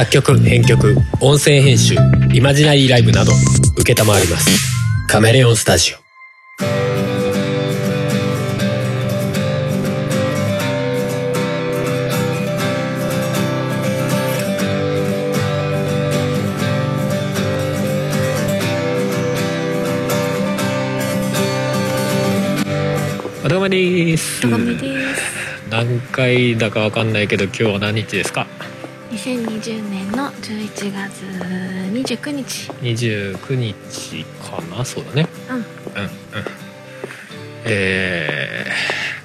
作曲編曲音声編集イマジナリーライブなど承ります。カメレオンスタジオ。おどうもです。何回だかわかんないけど今日は何日ですか？2020年の11月29日。29日かな？そうだね。うん。うんうん。え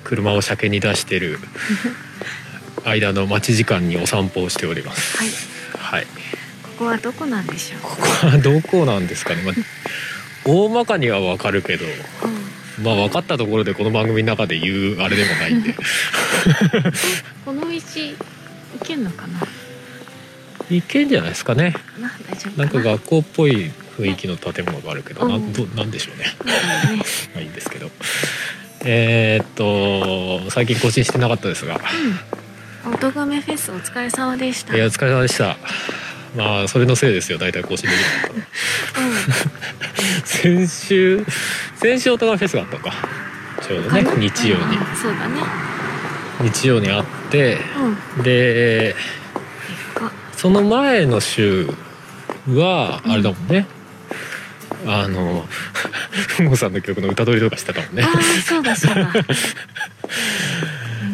ー、車を車検に出してる 間の待ち時間にお散歩をしております。はい。はい。ここはどこなんでしょう？ここはどこなんですかね、まあ、大まかにはわかるけどうん。まあ分かったところでこの番組の中で言うあれでもないんで。この道行けんのかな？いけんじゃないですかね。な大丈夫な。んか学校っぽい雰囲気の建物があるけど、なうん。なんでしょうね。まあいいんですけど。えー、っと最近更新してなかったですが。うん。音がめフェスお疲れ様でした。いやお疲れ様でした。まあそれのせいですよ。大体更新できなかったの。先週先週音がフェスがあったのか。ちょうどね日曜に。うんそうだね。日曜にあってうん。でかその前の週はあれだもんね、あの ふもさんの曲の歌取りとかしてたもんね。ああそうだそうだ。うん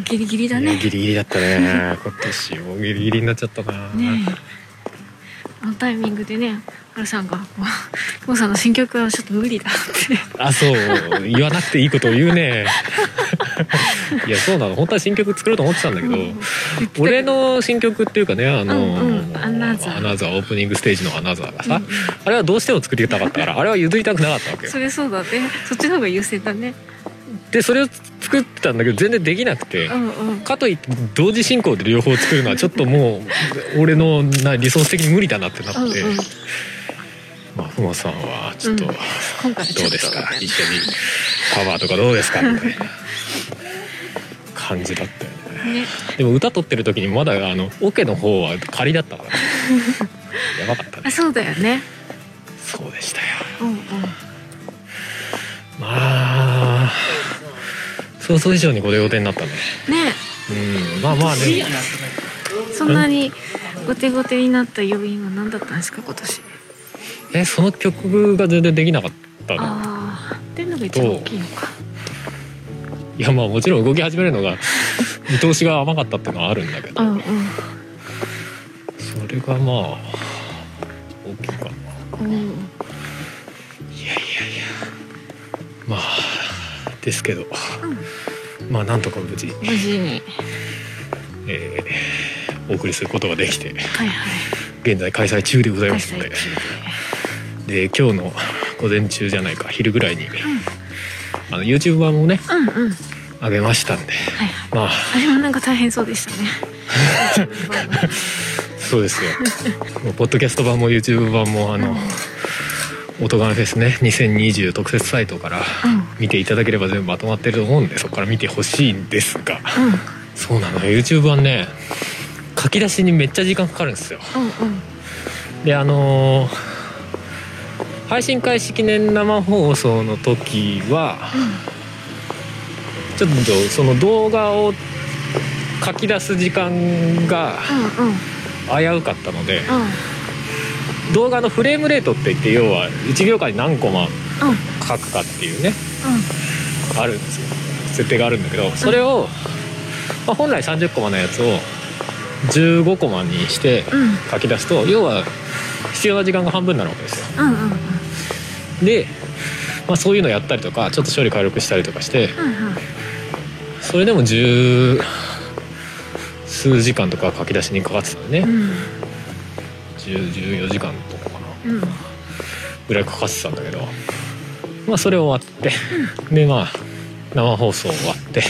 ギリギリだね。ギリギリだったね。今年もギリギリになっちゃったな、ねえ。あのタイミングでねハルさんが「もうモーさんの新曲はちょっと無理だ」って。あそう。言わなくていいことを言うね いやそうなの。本当は新曲作ろうと思ってたんだけど、うん。俺の新曲っていうかねあの、うんうん。アナザーオープニングステージのアナザーがさ、うんうん。あれはどうしても作りたかったからあれは譲りたくなかったわけよ。それそうだね。そっちの方が優先だね。でそれを作ってたんだけど全然できなくて、うんうん。かといって同時進行で両方作るのはちょっともう 俺のなリソース的に無理だなってなって、うんうん。まあふもさんはちょっと、どうですか？一緒にカバーとかどうですか？みたいな感じだったよね。ね。でも歌取ってる時にまだあのオケの方は仮だったから。やばかったね。あそうだよね。そうでしたよ。うんうん。まあ想像以上にご用手になったね。ね。うん。まあまあね。そんなにゴテゴテになった要因は何だったんですか今年？えその曲が全然できなかったの。っていうのが一番大きいのかいやまあもちろん動き始めるのが見通しが甘かったっていうのはあるんだけど。うんうん。それがまあ大きいかな。うん。いやいやいや。まあですけど、まあなんとか無事、無事に。えーお送りすることができて。はいはい。現在開催中でござい開ますので。で。今日の午前中じゃないか昼ぐらいに、あの YouTube 版もねでうんうん上げましたんで。はいはい。まあ。あれもなんか大変そうでしたね。そうですよ。ポッドキャスト版も YouTube 版もあの「音ガンフェスね。2020」特設サイトからうん。見ていただければ全部まとまってると思うんでそこから見てほしいんですが。うん。そうなの YouTube 版ね書き出しにめっちゃ時間かかるんですよ。うんうん。であのー配信開始記念生放送の時はちょっとその動画を書き出す時間がうんうん危うかったのでうん動画のフレームレートって言って要は1秒間に何コマうん。書くかっていうねあるんですよ。設定があるんだけどそれを、まあ、本来30コマのやつを15コマにしてうん。うん書き出すと要は必要な時間が半分になるわけですよ。うんうんうん。で、まあ、そういうのやったりとかちょっと処理軽くしたりとかしてうんうんそれでも十数時間とか書き出しにかかってたのね、うん。10 14時間とかかな。うん。ぐらいかかってたんだけど。まあそれ終わって。でまあ生放送終わって。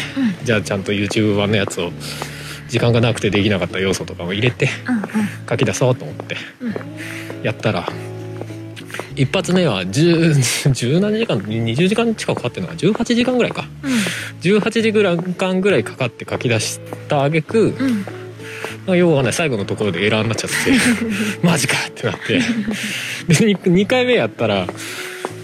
じゃあちゃんと YouTube 版のやつを時間がなくてできなかった要素とかも入れてうんうん。書き出そうと思って。うん。やったら一発目は10 17 時間20時間近くかかってるのか18時間ぐらいか。18時間ぐらいかかって書き出した挙句うん。あようわかんない最後のところでエラーになっちゃって マジかってなって。で 2, 2回目やったら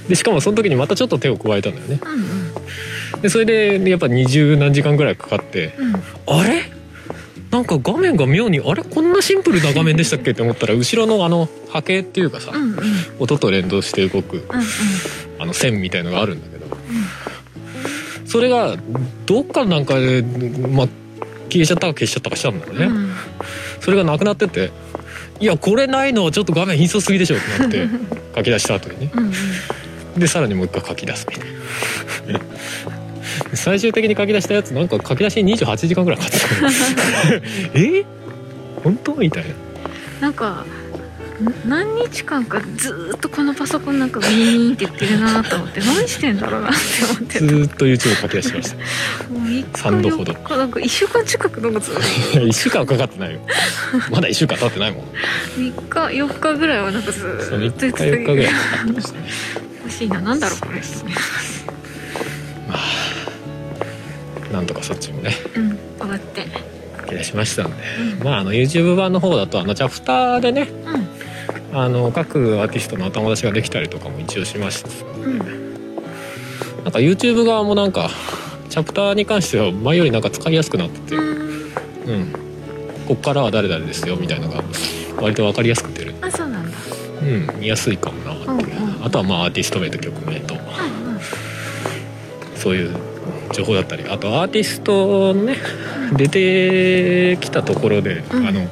でしかもその時にまたちょっと手を加えたんだよね。うんでそれでやっぱ二十何時間ぐらいかかってうんうん。あれ？なんか画面が妙にあれこんなシンプルな画面でしたっけって思ったら後ろのあの波形っていうかさ、うんうん。うん音と連動して動くうんあの線みたいのがあるんだけど。それがどっかなんかで、まあ、消えちゃったか消しちゃったかしたんだよね、うん。それがなくなってていやこれないの？はちょっと画面貧相すぎでしょ？ってなって 書き出した後にね。うんうん。でさらにもう一回書き出すみたいな最終的に書き出したやつなんか書き出しに28時間ぐらいかかってた。え？本当？みたいな。なんかん何日間かずーっとこのパソコンなんかビーンって言ってるなと思って何してんだろうなって思ってた。ずーっと YouTube 書き出してました。もう3日三度ほど。4日なんか1週間近くなんかずっと。1週間はかかってないよ。まだ1週間経ってないもん。3日4日ぐらいはなんかずそうー3っと日4日ぐらいかかってましたね。欲しいな。なんだろうこれ。まあなんとかそっちもねうん終わって。書き出しましたんで。うん。まああの YouTube 版の方だとあのチャプターでねうん。あの各アーティストのお友達ができたりとかも一応しましたうん。なんか YouTube 側もなんかチャプターに関しては前よりなんか使いやすくなってて、うん。うん、こっからは誰々ですよみたいなのが割と分かりやすくてる、あそうなんだ。うん、見やすいかもなって、う。んうん。あとはまあアーティスト名と曲名と。うんうんそういう情報だったりあとアーティストのね出てきたところで、うん。あの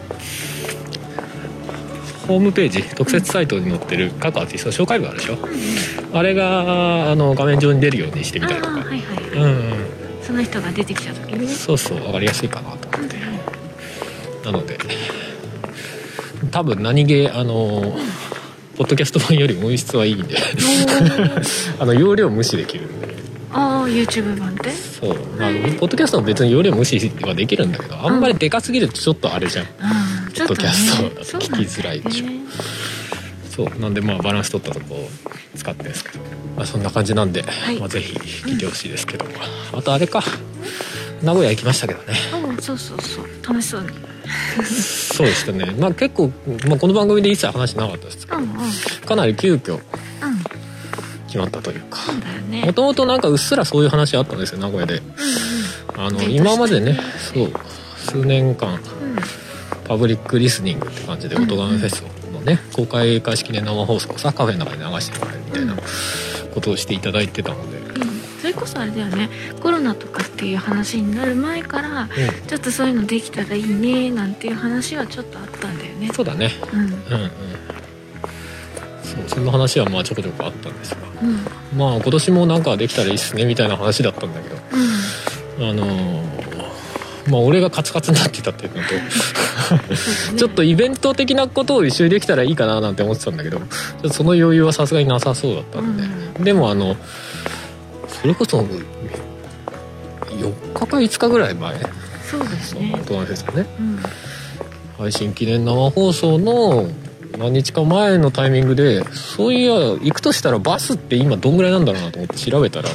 ホームページ特設サイトに載ってる各アーティストの紹介文あるでしょ？あれがあの画面上に出るようにしてみたりとか。はいはいうんうん。その人が出てきた時にね。そうそう分かりやすいかなと思って。なので多分何気あのポッドキャスト版よりも音質はいいんで。あの容量無視できるんでああ YouTube 版ってそう。まあポッドキャストも別に容量無視はできるんだけどあんまりでかすぎるとちょっとあれじゃん、うん。ちょっとね。ポッドキャストだと聞きづらいでしょ。そうなんでまあバランス取ったとこを使ってですけど、まあ、そんな感じなんで、い。まあ、ぜひ聞いてほしいですけど、あとあれか。名古屋行きましたけどね。うんそうそうそう。楽しそうに。そうでしたね。まあ結構、まあ、この番組で一切話なかったですけど。うんうん。うんかなり急遽決まったというか。もともとなんかうっすらそういう話あったんですよ名古屋で。あのデート今までねそう数年間うん。うんパブリックリスニングって感じでうん音ガメフェスのね公開開式記念生放送をさカフェの中で流してもらえるみたいなことをしていただいてたので、うん。それこそあれだよね。コロナとかっていう話になる前からうちょっとそういうのできたらいいねなんていう話はちょっとあったんだよね。ん、そうだね。うん。うんうんそんな話はまあちょこちょこあったんですがうん。まあ今年もなんかできたらいいっすねみたいな話だったんだけどうん。あのーまあ俺がカツカツになってたっていうのとちょっとイベント的なことを一緒にできたらいいかななんて思ってたんだけどその余裕はさすがになさそうだったんで、でもあのそれこそ4日か5日ぐらい前そうですね。大人フェスのね。うん。配信記念生放送の何日か前のタイミングでそういや行くとしたらバスって今どんぐらいなんだろうなと思って調べたら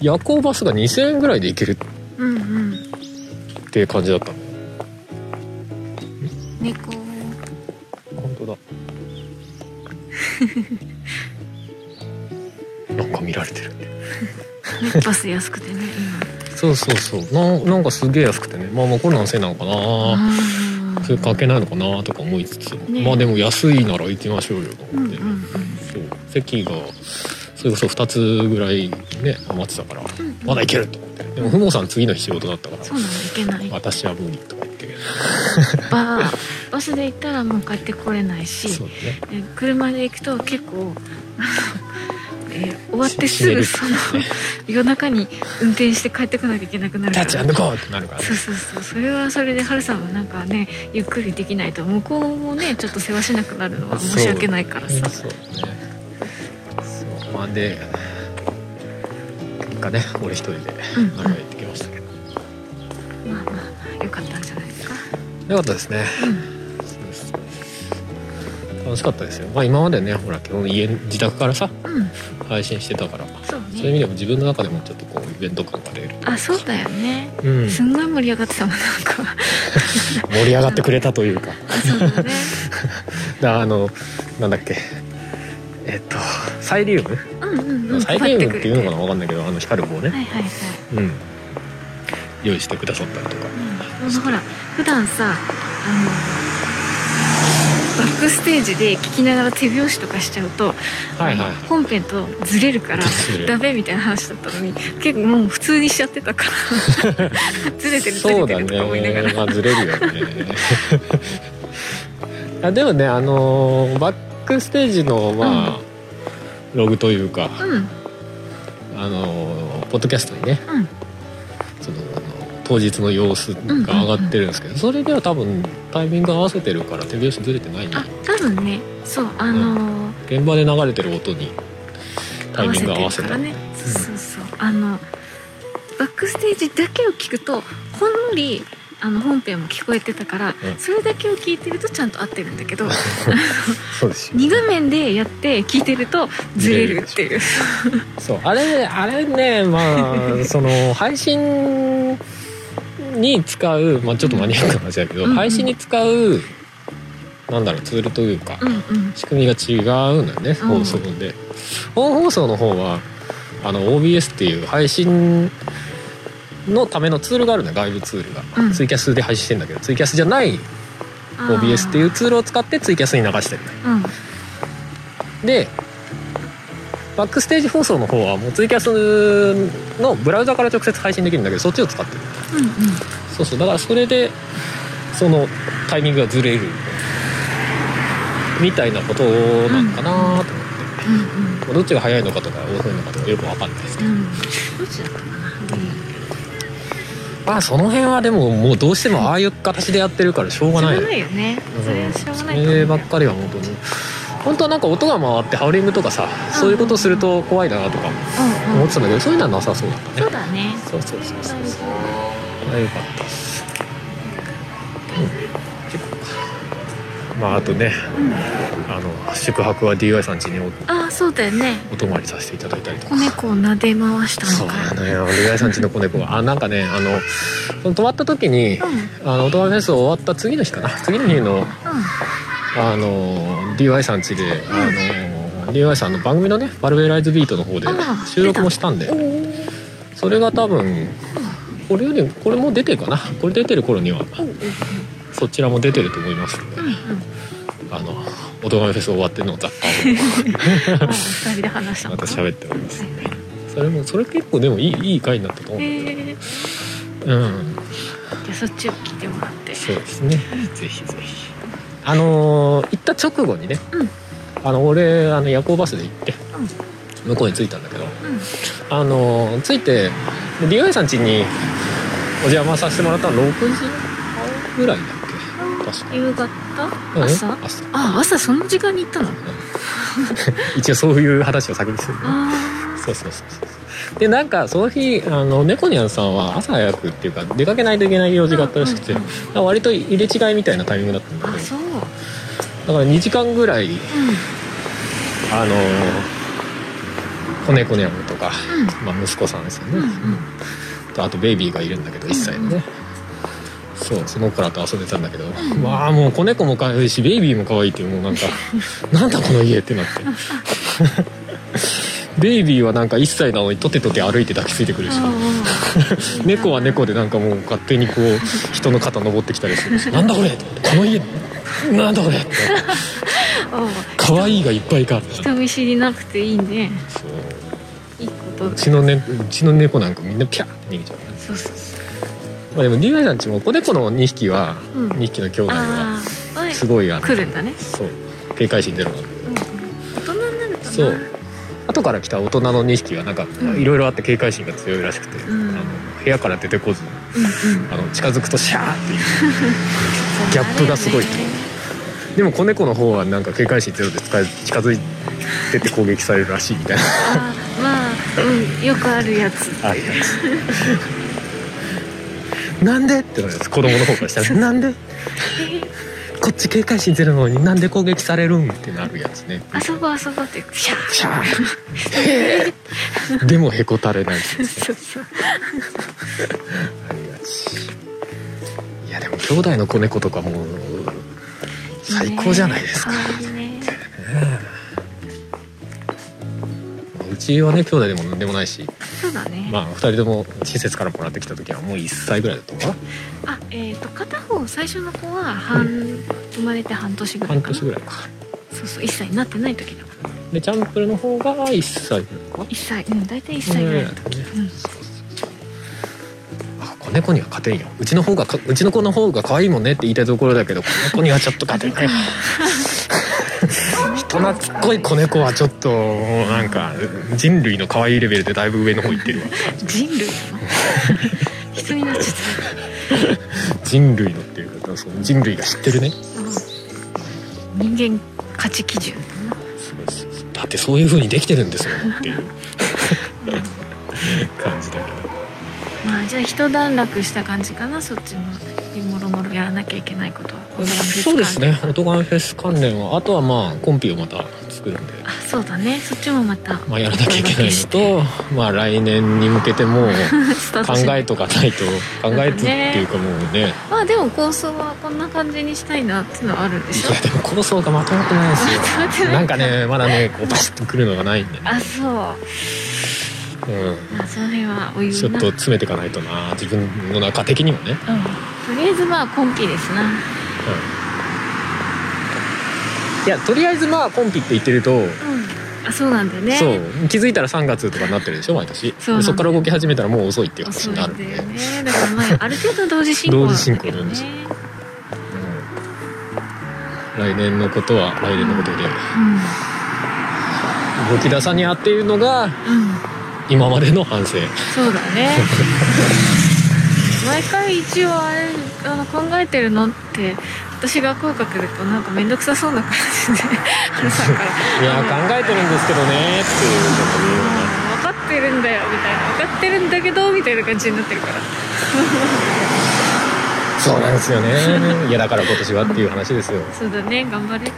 夜行バスが2000円ぐらいで行けるうんうん。っていう感じだったの。猫。本当だ。なんか見られてるネバス安くてねそうそうそう。ななんかすげえ安くてね。まあまあコロナのせいなのかな。今それ関係ないのかなとか思いつつ、ね。まあでも安いなら行きましょうよと思って、うんうんうん。そう。席がそれこそ2つぐらいね余ってたから、うんまだ行けると思って。でもふもさん次の日仕事だったからそうなんだいけない。私は無理とか言ってババスで行ったらもう帰ってこれないしね。え車で行くと結構終わってすぐその夜中に運転して帰ってこなきゃいけなくなるタッチから。アンドゴーってなるからね。そうそうそう。それはそれでハルさんはなんかねゆっくりできないと向こうもね ちょっと世話しなくなるのは申し訳ないからさ。そう。ねそうまあで結果ね俺一人でうん。名古屋行ってきましたけど、まあまあまあよかったんじゃないですか。よかったですね、うん楽しかったですよ。まあ今までねほら基本家自宅からさうん。配信してたから。そうそういう意味ねでも自分の中でもちょっとこうイベント感が出る。あそうだよね。うん。すんごい盛り上がってたもんなんか。盛り上がってくれたというか。あそうだね。だあのなんだっけ。えっとサイリウム、うんうんうん。サイリウムっていうのかな？なわかんないけどあの光る棒ね、はいはいはい。うん。用意してくださったりとか。うん。ほら普段さあのバックステージで聞きながら手拍子とかしちゃうと、はいはい。本編とずれるからダメみたいな話だったのに結構もう普通にしちゃってたから ずれてるずそうだれてるとか思いながら、ね。まあずれるよね。あでもねあのーバックステージのまあ、ログというかうん。あのーポッドキャストにねうん。その当日の様子が上がってるんですけど、それでは多分タイミング合わせてるから手拍子ずれてないねあ多分ねそうあのー現場で流れてる音にタイミング合わせた。ね。そうそうそう。あのバックステージだけを聞くとほんのりあの本編も聞こえてたから、ん。それだけを聞いてるとちゃんと合ってるんだけど そうですよ2画面でやって聞いてるとずれるっていう。そう。あれあれねまあ その配信に使う、まあ、ちょっとマニアックな話だけど、うん。うん配信に使うなんだろうツールというか、うんうん。仕組みが違うんだよねうん。放送で、本放送の方はあの OBS っていう配信のためのツールがあるんだよ外部ツールが、うん。ツイキャスで配信してんだけどツイキャスじゃない OBS っていううツールを使ってツイキャスに流してるんだよ。うん。でバックステージ放送の方はもうツイキャスのブラウザから直接配信できるんだけどそっちを使ってる。うんうん。そうそうだからそれでそのタイミングがずれるみたいなことなのかなと思って、うんうんどっちが早いのかとか遅いのかとかよくわかんないですけど、うん。どっちだったかなまあその辺はでももうどうしてもああいう形でやってるからしょうがない。しょうがないよね。それはしょうがないそればっかりは本当に本当はなんか音が回ってハウリングとかさそういうことすると怖いなとかうんうん。思ってたんだけどそういうのはなさそうだったね。そうだね。そうそうそうそう。そうあよかったです、うん、まああとねうん。あの宿泊は DY さん家におああそうだよね。お泊まりさせていただいたりとか。子猫を撫で回したそうのかなのよ。DY さん家の子猫。があなんかねあのその泊まった時にうん。あのお泊まりフェス終わった次の日かな。次の日のあの DY さん家であの DY さんの番組のね「バルベライズビート」の方であ収録もしたんでそれが多分これよりこれも出てるかな？これ出てる頃にはそちらも出てると思いますのであのおとがめフェス終わっての雑貨あ二人で話しまた喋っておりますそれもそれ結構でもいいいい回になったと思うんだけど。うん。じゃあそっちを聞いてもらって。そうですね。ぜひぜひあのー行った直後にね、うん。あの俺あの夜行バスで行って向こうに着いたんだけどうん。あのー着いてで DY さん家にお邪魔させてもらったの6時半ぐらいだっけ？確か。夕方？うん。朝？朝。あ朝その時間に行ったの？一応そういう話を先にするね。あそうそうそうそうでなんかその日あの猫ニャンさんは朝早くっていうか出かけないといけない用事があったらしくて、うんうん割と入れ違いみたいなタイミングだったんだけど。だから2時間ぐらいあの子猫ニャンとか、まあ、息子さんですよね、うんうん。とあとベイビーがいるんだけど1歳のね、そうその子らと遊んでたんだけど、まあもう子猫も可愛いしベイビーも可愛いってもうなんか なんだこの家ってなってベイビーはなんか1歳なのにとてとて歩いて抱きついてくるし。あ 猫は猫でなんかもう勝手にこう人の肩登ってきたりするし。なんだこれ。この家なんだこれ。ってあ可愛いがいっぱいか。人見知りなくていいね。そう。いいこと。だうちの,、ね、うちの猫なんかみんなピャーって逃げちゃうね。そうそうそう。まあでも DY さんちも子猫の2匹は、うん。2匹の兄弟はすごいあの来るんだね。そう警戒心ゼロ。なんだうん。大人になるとな。そう後から来た大人の2匹はなんかうん。いろいろあって警戒心が強いらしくて、うん。あの部屋から出てこず。うんうん。あの近づくとシャーっていう。ギャップがすごいでも子猫の方はなんか警戒心ゼロで近近づいてって攻撃されるらしいみたいな。まあうんよくあるやつ。あるやつ。なんで？ってなるやつ。子供の方からしたら。なんで？こっち警戒心ゼロなのになんで攻撃されるんってなるやつね。遊ぼう遊ぼうってシャー。シャー。でもへこたれないそうそう。ありがちいやでも兄弟の子猫とかもう最高じゃないですか、ね。うちはね兄弟でも何でもないしそうだね、まあ2人とも施設からもらってきた時はもう1歳ぐらいだったのかな？あえっ、と片方最初の子は半、生まれて半年ぐらい半かな。年ぐらいか。そうそう1歳になってない時だから。でチャンプルの方が1歳ぐらいか1歳。うん大体1歳ぐらいの時、ねうん。あ子猫には勝てんよ。うちの方がかうちの子の方が可愛いもんねって言いたいところだけど子猫にはちょっと勝てない人懐っこい子猫はちょっともうなんか人類の可愛いレベルでだいぶ上の方行ってるわ。人類なの人になっちゃっ人類のっていうかその人類が知ってるね。た、うん、人間価値基準。だなだってそういう風にできてるんですよっていう感じだけど。まあじゃあ一段落した感じかなそっちのもろもろやらなきゃいけないことはそうですね。オトガンフェス関連はあとはまあコンピをまた作るんで。あそうだね。そっちもまた。まあ、やらなきゃいけないのと、まあ、来年に向けても考えとかないと考えてっていうかもうね。まあでも構想はこんな感じにしたいなっていうのはあるんでしょ？いやでも構想がまとまってないんですよ。まとまってない。なんかねまだねこうバシッとくるのがないんでね、あそう。うん、まあその辺はお湯な。ちょっと詰めていかないとな自分の中的にもね、うん、とりあえずまあ今期ですないやとりあえずまあコンピって言ってると、うん。あそうなんだよね。そう。気づいたら3月とかになってるでしょ毎年。そうなんだよでそこから動き始めたらもう遅いっていう話になるんで、ね。だからまあある程度同時進行同時進行なんだけどねうん。来年のことは来年のことで。うん。動き出さにあっているのがうん。今までの反省。そうだね 毎回一応あれあの考えてるのって私が声かけるとなんか面倒くさそうな感じで春さんから。いや考えてるんですけどねっていうこと言うよね分かってるんだよみたいな。分かってるんだけどみたいな感じになってるから。そうなんですよね。いやだから今年はっていう話ですよ。そうだね頑張れ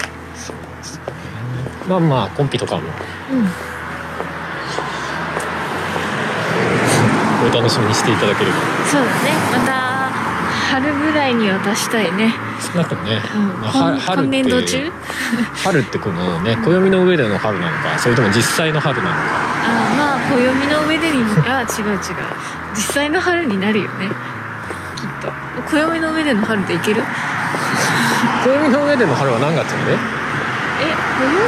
まあまあコンピとかも。うんお楽しみにしていただければ。そうだね。また春ぐらいには出したいね、なんかね、うん、まあ今春今年度中？春ってこのね暦の上での春なのかそれとも実際の春なのか。あまあ暦の上でにあ違う違う。実際の春になるよね。きっと。暦の上での春でいける？暦の上での春は何月まで？え暦の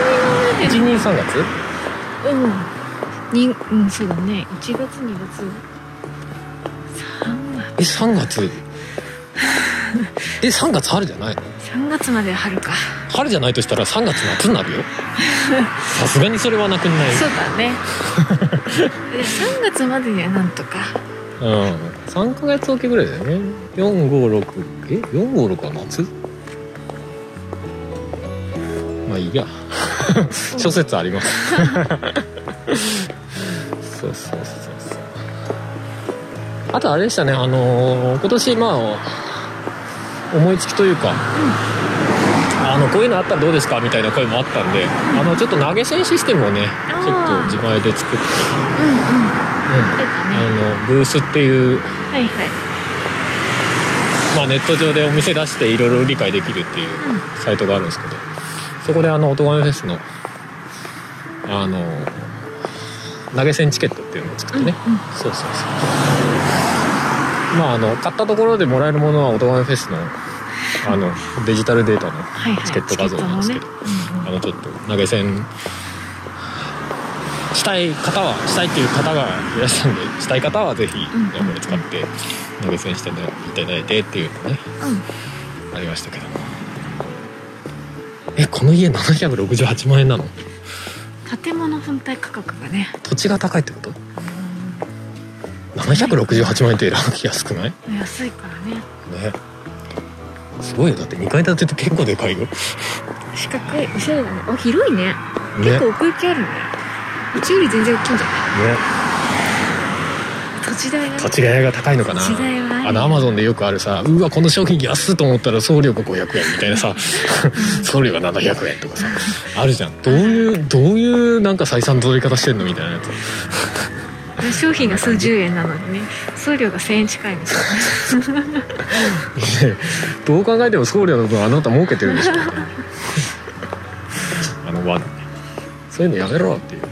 上での123月？うん。にうんそうだね。1月2月。3え3月？え3月春じゃないの？月3月まで春か。春じゃないとしたら3月夏になるよ。さすがにそれはなくんない。そうだね。で3月までにはなんとか。うん。3ヶ月おきぐらいだよね。456え？456は夏？まあいいや。諸説あります。そうそうそうあとあれでしたねあのー今年まあ思いつきというか、あのこういうのあったらどうですかみたいな声もあったんで、あのちょっと投げ銭システムをねちょっと自前で作って、うんうん。あのブースっていう、はいはい。まあ、ネット上でお店出していろいろ理解できるっていうサイトがあるんですけどそこであの音亀フェスのあの投げ銭チケットっていうのを作ってね、うんうん。そうそうそう。まああの買ったところでもらえるものは音亀フェスのあのデジタルデータのチケット画像なんですけど、あのちょっと投げ銭したい方はしたいっていう方がいらっしゃるんでしたい方はぜひんうんこれ使って投げ銭していただいてっていうのね。うん。ありましたけどえこの家768万円なの？建物本体価格がね。土地が高いってこと？768万円って安くない？安いからね。ね。すごいよ。だって2階建てって結構でかいよ。ね四角い。おしゃれだね。あ広いね。結構奥行きあるね。うちより全然大きいんじゃない？土地代がね。土地代が高いのかな。土地代はあのアマゾンでよくあるさうわこの商品安っと思ったら送料が500円みたいなさ。送料が700円とかさあるじゃん。どういうどういうなんか採算取り方してんのみたいなやつ。商品が数十円なのにね送料が1000円近いんですよねどう考えても送料の分あなた儲けてるでしょ あの罠ねそういうのやめろっていう。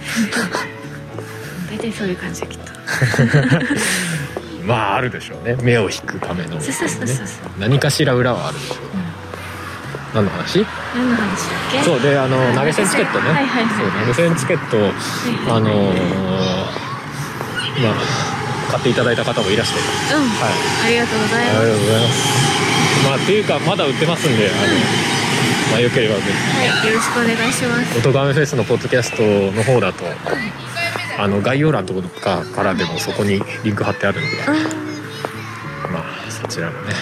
大体そういう感じできっと まああるでしょうね。目を引くための、ねそうそうそうそう。何かしら裏はあるでしょう。何の話？何の話だっけ？そうであの投げ銭チケットね、はいはいはい。そう投げ銭チケットあのーまあ買っていただいた方もいらして。うん、はい。ありがとうございます。ありがとうございます。まあっていうかまだ売ってますんであの、まあ、よければぜはいよろしくお願いします。ひ「おとがめフェス」のポッドキャストの方だとあの概要欄とかからでもそこにリンク貼ってあるんでうん。はまあそちらもね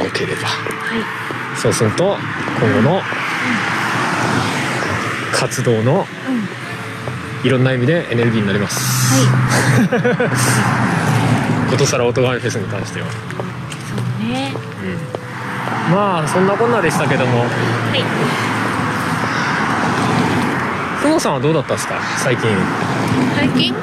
い。よければ。はい。そうすると今後の活動のうん。いろんな意味でエネルギーになります。は ことさら音がめフェスに関しては、いそうね。まあそんなこんなでしたけども。はい。ふもさんはどうだったんですか？最近最近？うん。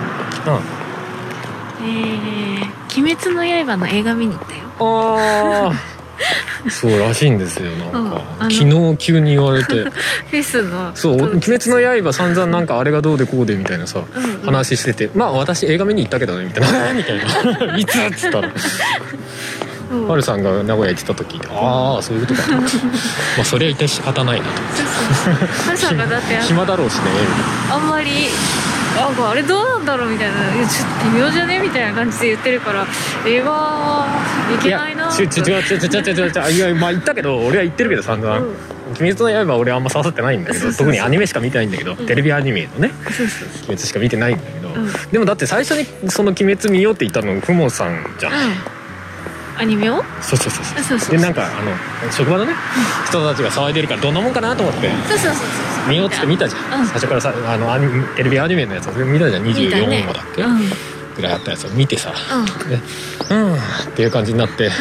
えー「鬼滅の刃」の映画見に行ったよ。ああ そうらしいんですよなんか、うんあの。昨日急に言われて。フェスの。そう「鬼滅の刃」散々なんかあれがどうでこうでみたいなさうんうん。話してて。まあ私映画見に行ったけどねみたいな。みたいな。いつっつったらうん。ハルさんが名古屋行ってた時ああそういうことか。と思ってまあそりゃ一体仕方ないなと。ハルさんがだってあ暇だろうしねあんまりなんかあれどうなんだろうみたいな「いやちょっと微妙じゃね?」みたいな感じで言ってるから映画はいけないなちゅちゅちゅちゅちゅちゅちゅちゅちゅいやまあ言ったけど俺は言ってるけど散々うん「鬼滅の刃」俺あんま刺さってないんだけど特にアニメしか見てないんだけど、ん。テレビアニメのねそうそう鬼滅しか見てないんだけど、うん。でもだって最初にその「鬼滅」見ようって言ったのふもさんじゃん、そううん。アニメを？そうそうそうそう。そうそうそうでなんかあの職場のね人たちが騒いでるからどんなもんかなと思って。そうそうそうそう見ようっつって見たじゃん、うん。最初からさあのアニメテレビアニメのやつ見たじゃん。見たね。24話だっけ、うん。うんぐらいあったやつを見てさ。でうん。っていう感じになって。で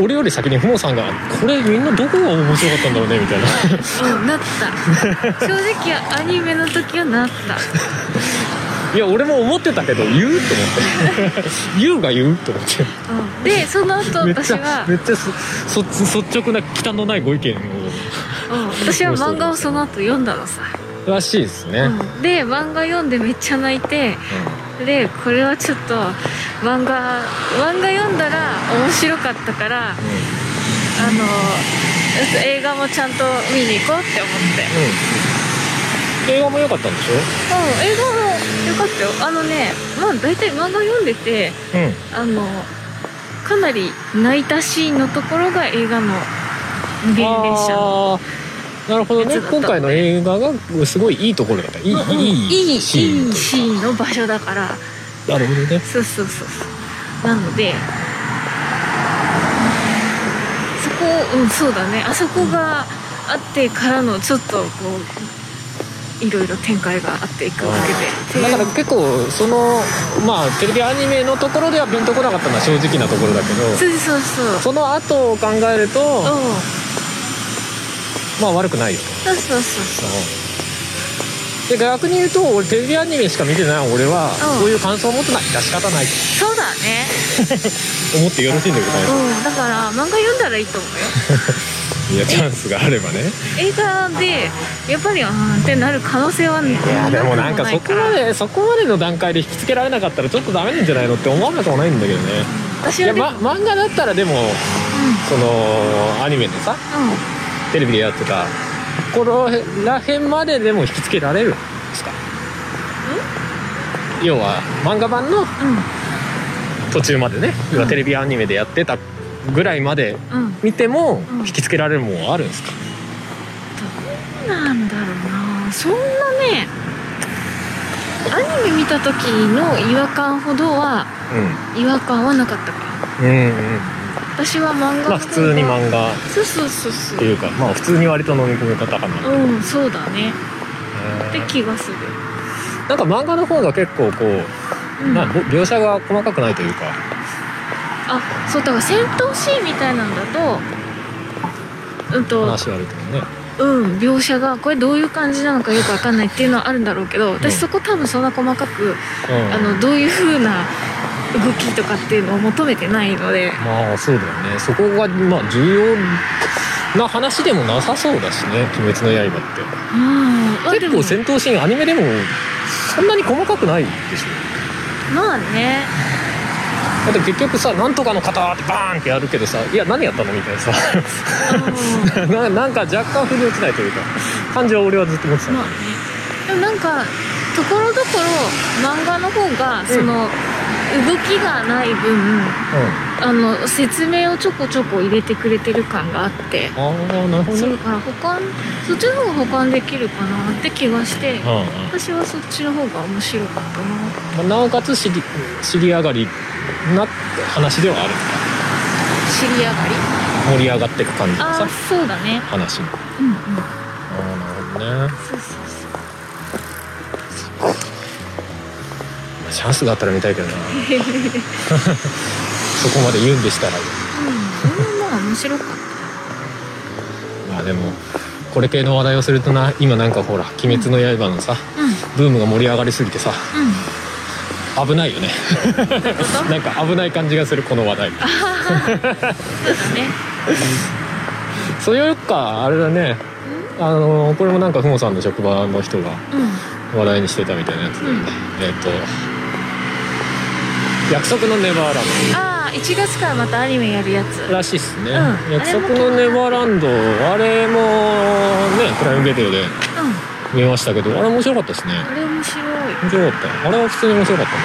俺より先にふもさんが「これみんなどこが面白かったんだろうね」みたいな。うん。なった。正直アニメの時はなった。いや俺も思ってたけど言うと思って。言うが言うと思って。うん。でその後めっちゃ私はめっちゃそそ率直な忌憚のないご意見をうん私は漫画をその後読んだのさ。らしいですね、うん。で漫画読んでめっちゃ泣いてでこれはちょっと漫画漫画読んだら面白かったからあの映画もちゃんと見に行こうって思って。うん、映画も良かったんでしうん映画もよかったよ。あのねまあ大体漫画読んでてょうん。あのかなり泣いたシーンのところが映画の無限列車のなるほどね。今回の映画がすごいいいところだった。いい,、うんいいシーン。いいシーンの場所だから。なるほどね。そうそうそうそう。なのでそこうんそうだね。あそこがあってからのちょっとこういろいろ展開があっていくわけで。だから結構そのまあテレビアニメのところではピンとこなかったのは正直なところだけど。そうそうそう。その後を考えるとうんまあ悪くないよ。とそうそうそうそう。で逆に言うと俺テレビアニメしか見てない俺はうん。そういう感想を持つのは致し方ないと。そうだね。思ってよろしいんだけどね。うんだから漫画読んだらいいと思うよ。いやチャンスがあればね。映画でやっぱりあーってなる可能性はいいやでもなんかそこまでそこまでの段階で引きつけられなかったらちょっとダメなんじゃないのって思わなくもないんだけどね。いや、私はま、漫画だったらでもそのアニメでさうんうんテレビでやってた。ここら辺まででも引きつけられるんですか？要は漫画版の？うん。途中までね、要はテレビアニメでやってたぐらいまでうん。見てもうん。引きつけられるもんあるんですか、なんだろうな。そんなねアニメ見た時の違和感ほどは違和感はなかったかうんうん私は漫画まあ普通に漫画。そうそうそうそっていうかまあ普通に割と飲み込み方かな、うんそうだね。って気がする。なんか漫画の方が結構こううん。まあぼ描写が細かくないというか。あそうだから戦闘シーンみたいなんだとうんと話はあるけどね。うん描写がこれどういう感じなのかよくわかんないっていうのはあるんだろうけどうん。私そこ多分そんな細かくうん。あのどういう風な動きとかっていうのを求めてないので。まあそうだよね。そこがまあ重要な話でもなさそうだしね「鬼滅の刃」って。うん。結構戦闘シーンアニメでもそんなに細かくないでしょ。まあね。だって結局さ「なんとかの型」ってバーンってやるけどさ「いや何やったの?」みたいなさ。うん。ななんか若干腑に落ちないというか感じは俺はずっと思ってた、まあね。でもなんかところどころ漫画の方がその動きがない分あの説明をちょこちょこ入れてくれてる感があってうん、ああなるほど。ねだから保管そっちの方が保管できるかなって気がしてうんうん。私はそっちの方が面白かったな。まあなおかつ知り知り上がりな話ではある。のか知り上がり？盛り上がっていく感じのさ。そうだね。話の。うんうん。ああなるほどね。そうそうチャンスがあったら見たいけどな。そこまで言うんでしたら。うんまあ面白かっまあでもこれ系の話題をするとな今なんかほら「鬼滅の刃」のさたうん。ブームが盛り上がりすぎてさうん。危ないよね。なんか危ない感じがするこの話題。そうだね。そういうかあれだね。あのこれもなんかふもさんの職場の人がうん。話題にしてたみたいなやつで、うん。えっ、と「約束のネバーランああ1月からまたアニメやるやつ。ド」らしいっすね、うん。約束のネバーランドあれもねプライムビデオでうん。見ましたけどあれ面白かったですね。あれ面白い。面白かった。あれは普通に面白かったな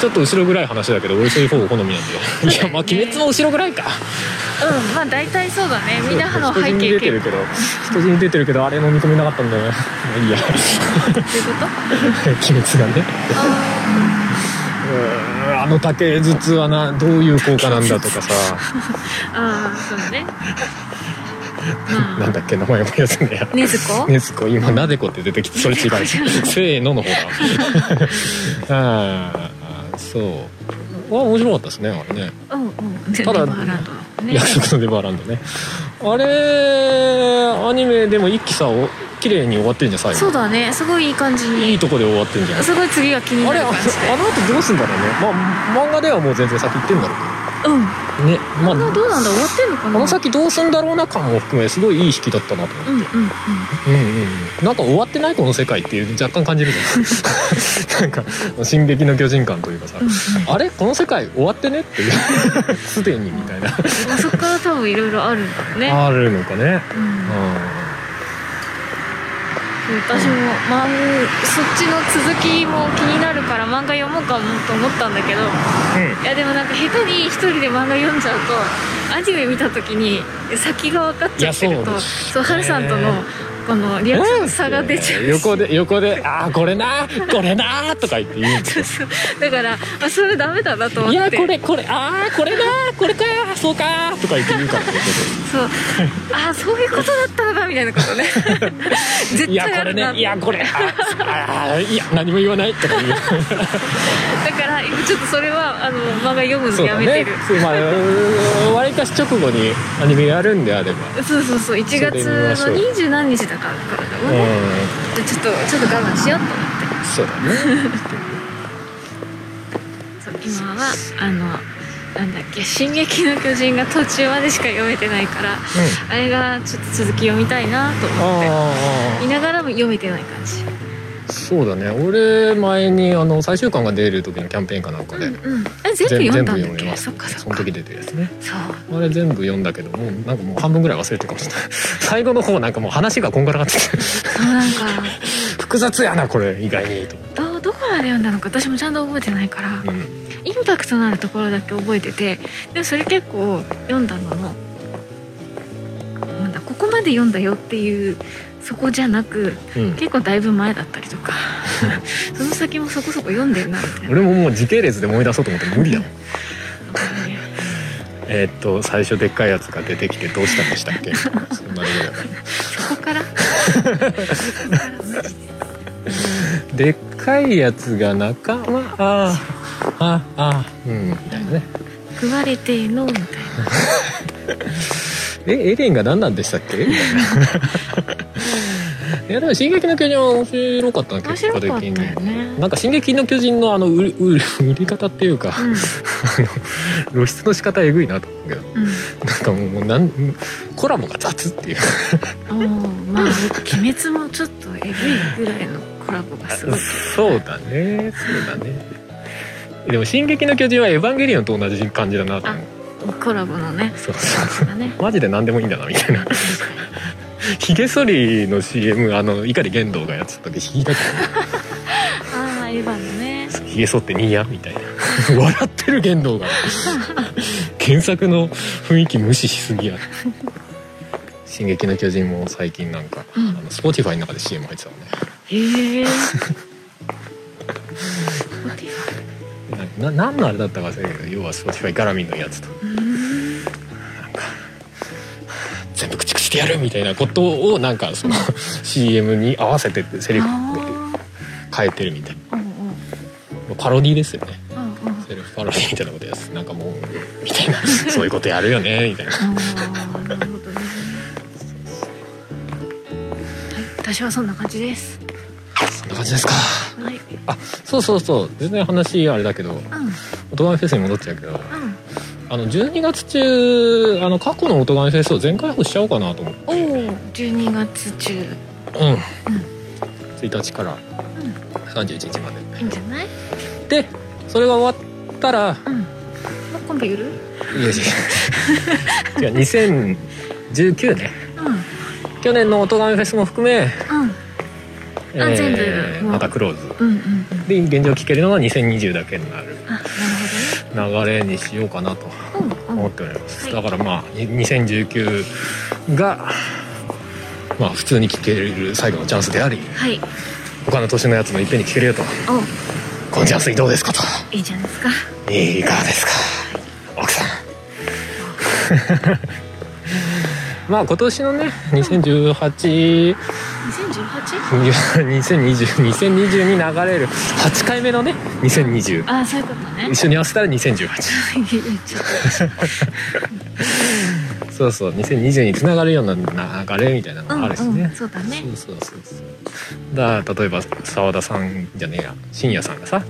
ちょっと後ろぐらい話だけど俺そういう方が好みなんで。いやまあ鬼滅の後ろぐらいか。うんまあ大体そうだね。みんなの背人に出てるけど人に出てるけどあれ飲み込めなかったんだよね。まあいいや。構どういうこと？鬼滅がねあの竹筒はなどういう効果なんだとかさ。ー あーそうね。まあ。なんだっけ名前思い出せねえやねずこねずこ今なでこって出てきて それ違う。せーのの方だ。ああそう。わ面白かったですねあれね。うんうん。ただね。約束のネバーランドね。あれアニメでも一気さお綺麗に終わってんじゃん最後。そうだね。すごいいい感じいに。いとこで終わってんじゃん。すごい次が気にあれあなる感じで。あの後どうすんだろうね。まあ漫画ではもう全然先行ってんだろうんうけどねまあまあどうなんだ終わってんのかな？この先どうすんだろうな感も含めすごいいい引きだったなと思って、うんうんうん。うんうん。うんなんか終わってないこの世界っていう若干感じるじゃん。なんか「進撃の巨人」感というかさ、うんうん。あれこの世界終わってねっていう。すでにみたいな。まあそっから多分いろいろあるんだろうね。あるのかね。うん。う私も漫そっちの続きも気になるから漫画読もうかもと思ったんだけどん、いやでもなんか下手に一人で漫画読んじゃうとアニメ見た時に先が分かっちゃってるとそうですそうハルさんとのこのリアクションの差が出ちゃう。し横で横で「ああこれなこれな」とか言って言うんですそうそう。だからあそれダメだなと思って。いやこれこれああこれなこれかそうかとか言って言うからね。そう。あそういうことだったのかみたいなことね。絶いやこれ対あるなねいやこれああいや何も言わないとか言う。だから今ちょっとそれはあの漫画読むのやめてる。そうまあわりかし直後にアニメやるんであれば。そうそうそう。1月のう。二十何日だからだもん。ね、ちょっとちょっと我慢しようと思って。んそうだね。そう今はあのなんだっけ「進撃の巨人」が途中までしか読めてないから、あれがちょっと続き読みたいなと思って。あ見ながらも読めてない感じ。あそうだね。俺前にあの最終巻が出る時のキャンペーンかなんかで、うんうん。え全部読んだんだっけ？そっかそっか。その時出てるやつね。そう。あれ全部読んだけどもうなんかもう半分ぐらい忘れてるかもしれない。最後の方なんかもう話がこんがらがってて。そうなんか。複雑やなこれ意外にとどどこまで読んだのか私もちゃんと覚えてないから、うん。インパクトのあるところだけ覚えててでもそれ結構読んだのもなんだここまで読んだよっていうそこじゃなくうん。結構だいぶ前だったりとか。その先もそこそこ読んでるなみたいな。俺ももう時系列で思い出そうと思って無理だもん。ね えーっと最初でっかいやつが出てきてどうしたんでしたっけ？そんなレベルだから？そこから。ででっ若いやつが仲間ああああうんみたいなね。食われてのみたいなえエレンが何なんでしたっけ？みたいな。いやでも「進撃の巨人」は面白かったな面結果的にね。なんか「進撃の巨人」のあの売り売り方っていうか、うん。露出の仕方えぐいなと思うけど。うん。なんかもうなんコラボが雑っていう。まあ「鬼滅」もちょっとえぐいぐらいのコラボがすごい。そうだねそうだね。でも「進撃の巨人」は「エヴァンゲリオン」と同じ感じだなと思うコラボのね。そう。そうだね。マジで何でもいいんだなみたいな。ひげ剃りの CM あの碇玄道がやってた時ひげああエヴァのね。ひげ剃ってニーヤみたいな。笑ってる玄道が。原作の雰囲気無視しすぎや「進撃の巨人」も最近なんか、うん。あの Spotify の中で CM 入ってたもんね。へえ な何のあれだったか忘れたけど要は Spotify 絡みのやつと。うん。全部駆逐してやるみたいなことをなんかその CM に合わせてセリフあ変えてるみたいーうんうん。なパロディですよね。うんうん。セルフパロディみたいなことやつなんかもうみたいな。そういうことやるよねみたいな。あーなるほどね。はい私はそんな感じです。そんな感じですか。はいあそうそうそう。全然話あれだけどうん。うんオトガメフェスに戻っちゃうけどあの12月中あの過去のオトガメフェスを全開放しちゃおうかなと思って。おお12月中。うん、1日から31日まで。いいんじゃない？でそれが終わったらうん。もう今度夜？いやいや。違う2019年うん。去年のオトガメフェスも含め、うんあ全部。またクローズ。うんうんうん。で現状聞けるのは2020だけになる。流れにしようかなと思っております、はい。だからまあ2019がまあ普通に聞ける最後のチャンスでありはい。他の年のやつもいっぺんに聞けるよと。お。このチャンスにどうですかと。いいじゃないですか。いかがですか。奥さん。まあ今年のね2018 2018 2020 2020に流れる。8回目のね2020あそういうことね。一緒に合わせたら2018ちょっそうそう2020につながるような流れみたいなのともあるしね、うんうん、そうだね。そうそうそうそう。だ例えば澤田さんじゃねえや。深夜さんがさ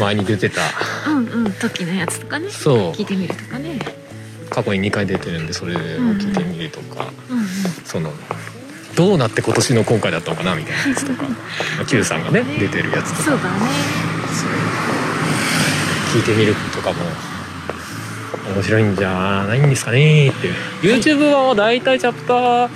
前に出てた。うんうんうん時のやつとかね。そう。聞いてみるとかね。過去に2回出てるんでそれを聞いてみるとか、うんうん。そのどうなって今年の今回だったのかなみたいなやつとか まあ Q さんがね出てるやつとか。そうだね聞いてみるとかも面白いんじゃないんですかねっていう。YouTube 版は大体チャプターを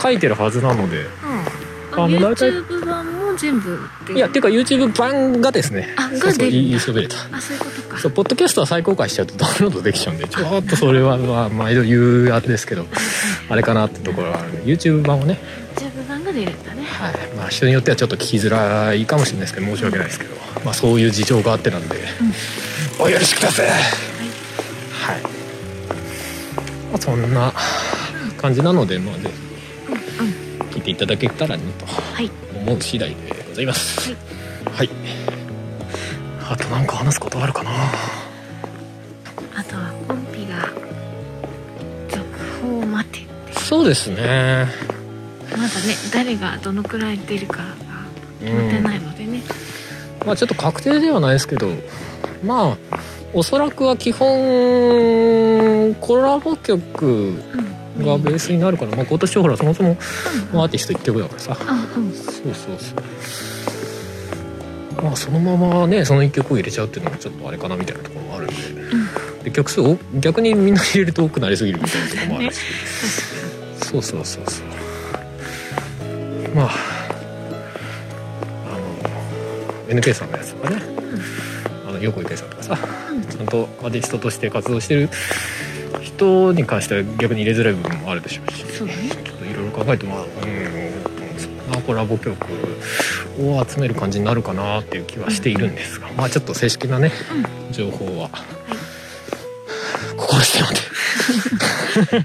書いてるはずなので。うん。ああの大体 YouTube 版も全部っていやっていうか YouTube 版がですね。あがそうそう出るんだ言いそびれた。あそういうことか。そうポッドキャストは再公開しちゃうとダウンロードできちゃうんでちょっとそれはまあ毎度言うあれですけど あれかなってところはある。んで YouTube 版をね。YouTube 版が出るんだね。はい。まあ人によってはちょっと聞きづらいかもしれないですけど申し訳ないですけど。まあそういう事情があってなんで、お許しください。はい、まあ、そんな感じなのでまあぜうんうん。ひ聞いていただけたらなと。はい思う次第でございます。はい、あとなんか話すことあるかな？あとはコンピが続報を待てそうですね。まだね誰がどのくらい出るかが決まってないのでね、まあちょっと確定ではないですけどまあおそらくは基本コラボ曲うんがベースになるから、まあ、今年ほらそもそもうん。アーティスト1曲だからさ。そうそうそう。まあそのままねその1曲を入れちゃうっていうのもちょっとあれかなみたいなところもあるんで。で曲数を逆にみんな入れると多くなりすぎるみたいなところもあるし そうそうそうそうまああの NK さんのやつとかね。あの横井圭さんとかさ。うん。ちゃんとアーティストとして活動してる人に関しては逆に入れづらい部分もあるでしょうしそうだね。ちょっといろいろ考えてまあうんそんなコラボ曲を集める感じになるかなっていう気はしているんですが、まあちょっと正式なね情報は、心して待て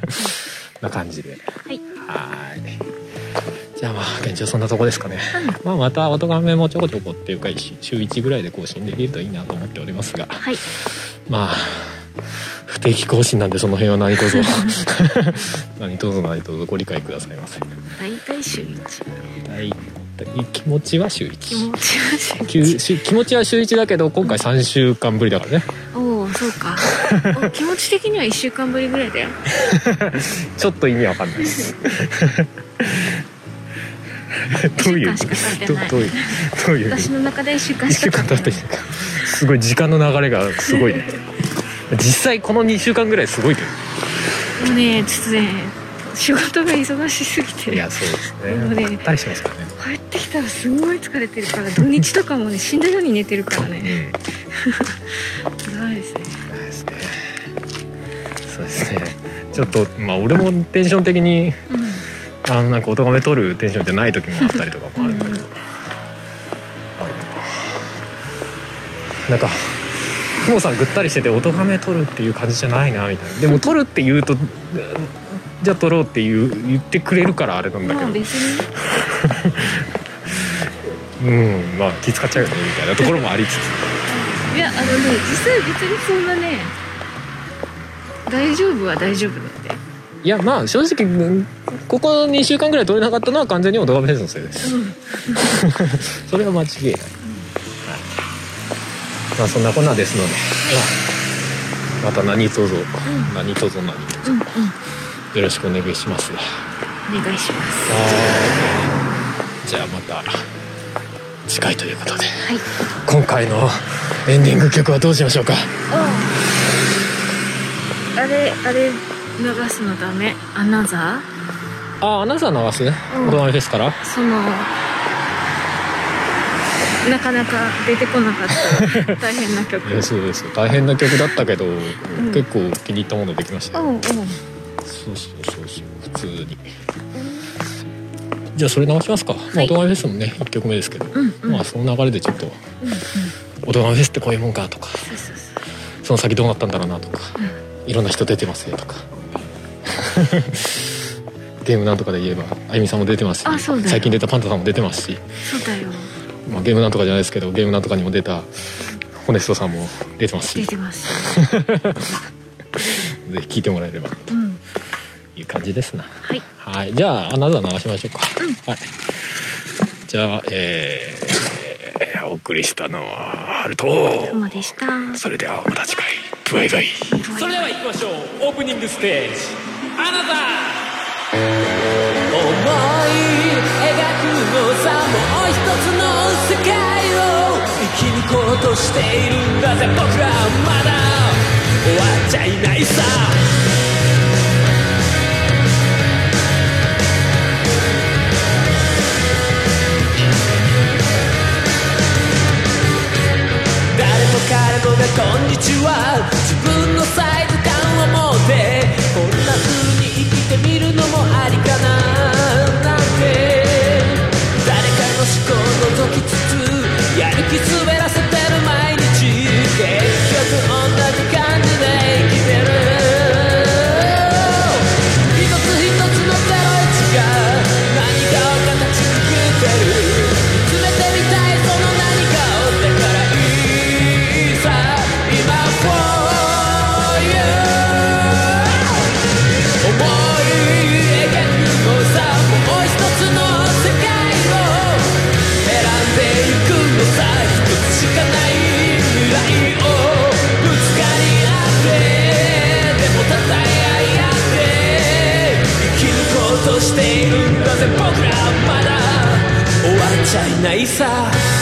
な感じで。はい。はーい。じゃあまあ現状そんなとこですかね、まあまた音がめもちょこちょこっていうか週1ぐらいで更新できるといいなと思っておりますが。はい。まあ不定期更新なんでその辺は何卒 何卒何卒ご理解くださいませ。大体週一。大体気持ちは週気1持ちは週きゅ一し気持ちは週1だけど今回3週間ぶりだからね。おおそうか。お気持ち的には1週間ぶりぐらいだよ。ちょっと意味わかんないです。どういう？どどういう？どういう私の中で1週間1週しか経っててるすごい時間の流れがすごいね実際この2週間ぐらいすごいけど。もうねちょっとね仕事が忙しすぎて。いやそうですもうねねばったりしますからね。帰ってきたらすごい疲れてるから土日とかもね死んだように寝てるからね。う いですね。そうですね。そうですね。ちょっとまあ俺もテンション的にうん。あのなんか音がめ取るテンションじゃない時もあったりとかもあるんだけど、なんかふもさんぐったりしてて音がめ取るっていう感じじゃないなみたいな。でも取るって言うとじゃあ取ろうっていう言ってくれるからあれなんだまあけど。別にうんまあ気遣っちゃうよねみたいなところもありつつ。いやあのね実際別にそんなね大丈夫は大丈夫だっていやまあ正直うんここ2週間ぐらい取れなかったのは完全に音がめのせいで。すうん。それは間違いないまあそんなこんなですので、また何卒、何卒何うんうんよろしくお願いします。はお願いします。い。じゃあまた次回ということで。はい。今回のエンディング曲はどうしましょうか？ああれあれ流すのダメ？アナザあアナウンサー流す、うん。音がめフェスから？ーそのなかなか出てこなかった大変な曲。い やそうです大変な曲だったけど、ん。結構気に入ったものできましたよ、うんうん。そうそうそうそう。普通に。じゃあそれ流しますか、まあ、はい。音がめフェスもね1曲目ですけど、うんうん。まあその流れでちょっとうんうん。フェスってこういうもんかとかそうそうそう。その先どうなったんだろうなとかいろんな人出てますよとか。ゲームなんとかで言えばあゆみさんも出てますし最近出たパンタさんも出てますし、そうだよまあ、ゲームなんとかじゃないですけどゲームなんとかにも出たホネストさんも出てますし。出てます。ぜひ聞いてもらえれば。とうん。いう感じですな。はい。はい。じゃあアナザー流しましょうか、はい。じゃあえー、お送りしたのはハルト。でした。それではまた次回バイバイ。それでは行きましょう。オープニングステージ。アナザーうとしているんだぜ僕らはまだ終わっちゃいないさ。誰も彼もがこんにちは自分のサイズ感を持ってこんな風に生きてみるのもありかななんて。誰かの思考を覗きつつやる気滑らせてるうとしているんだぜ僕らまだ終わっちゃいないさ。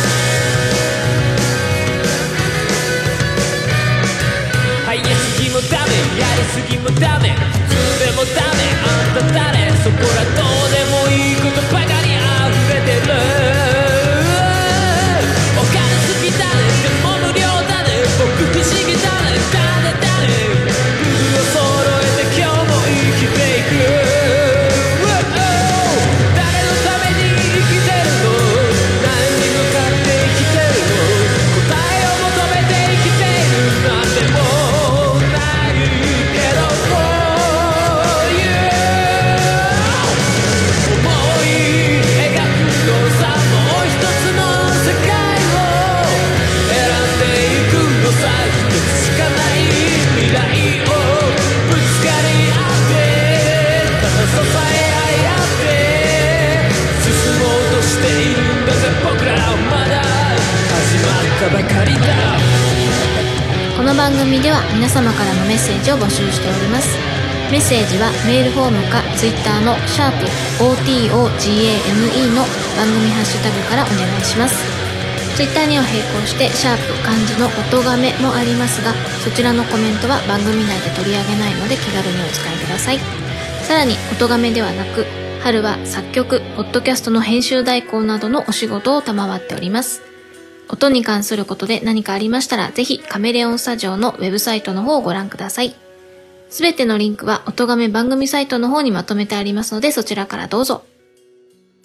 G a m e の番組ハッシュタグからお願いします Twitter には並行してシャープ漢字の音がめもありますがそちらのコメントは番組内で取り上げないので気軽にお使いくださいさらに音がめではなく春は作曲ポッドキャストの編集代行などのお仕事を賜っております音に関することで何かありましたら、ぜひカメレオンスタジオのウェブサイトの方をご覧ください。すべてのリンクは音亀番組サイトの方にまとめてありますので、そちらからどうぞ。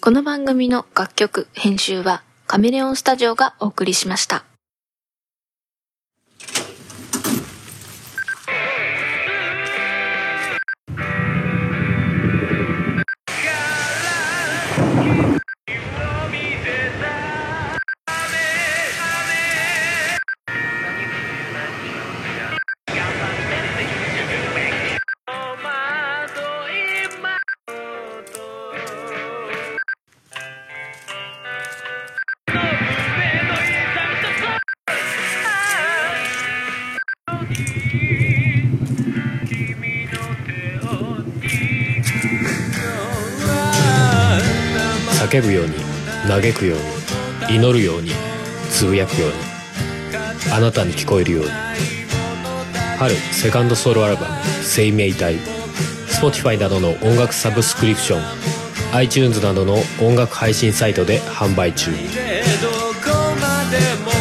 この番組の楽曲、編集はカメレオンスタジオがお送りしました。嘆くように祈るようにつぶやくようにあなたに聞こえるように春セカンドソロアルバム「生命体」Spotify などの音楽サブスクリプション iTunes などの音楽配信サイトで販売中どこまでも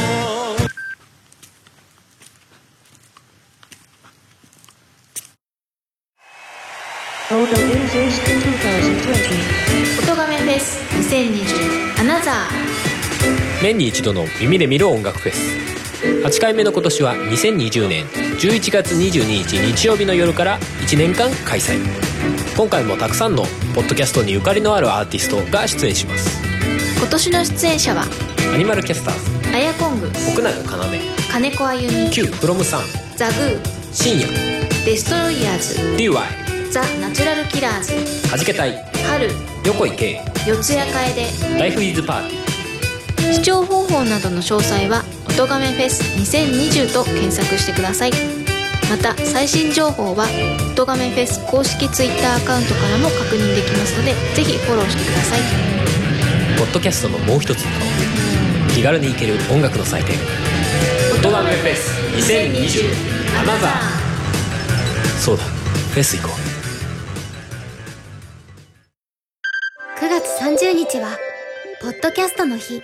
音亀フェス2020ナザー。年に一度の耳で見る音楽フェス。8回目の今年は2020年11月22日日曜日の夜から1年間開催。今回もたくさんのポッドキャストにゆかりのあるアーティストが出演します。今年の出演者は、アニマルキャスターズ。アヤコング、奥永要。金子あゆみ、Q フロムさん。ザグー、深夜デストロイヤーズ、DY ザ・ナチュラルキラーズ、はじけたい。春、横井圭。四谷楓、ライフイズパーティー。視聴方法などの詳細は「音亀フェス2020」と検索してください。また最新情報は「音亀フェス」公式 Twitter アカウントからも確認できますのでぜひフォローしてください。ポッドキャストのもう一つの顔。気軽に行ける音楽の祭典。音楽フェス2020アナザーそうだ。フェス行こう30日は、ポッドキャストの日。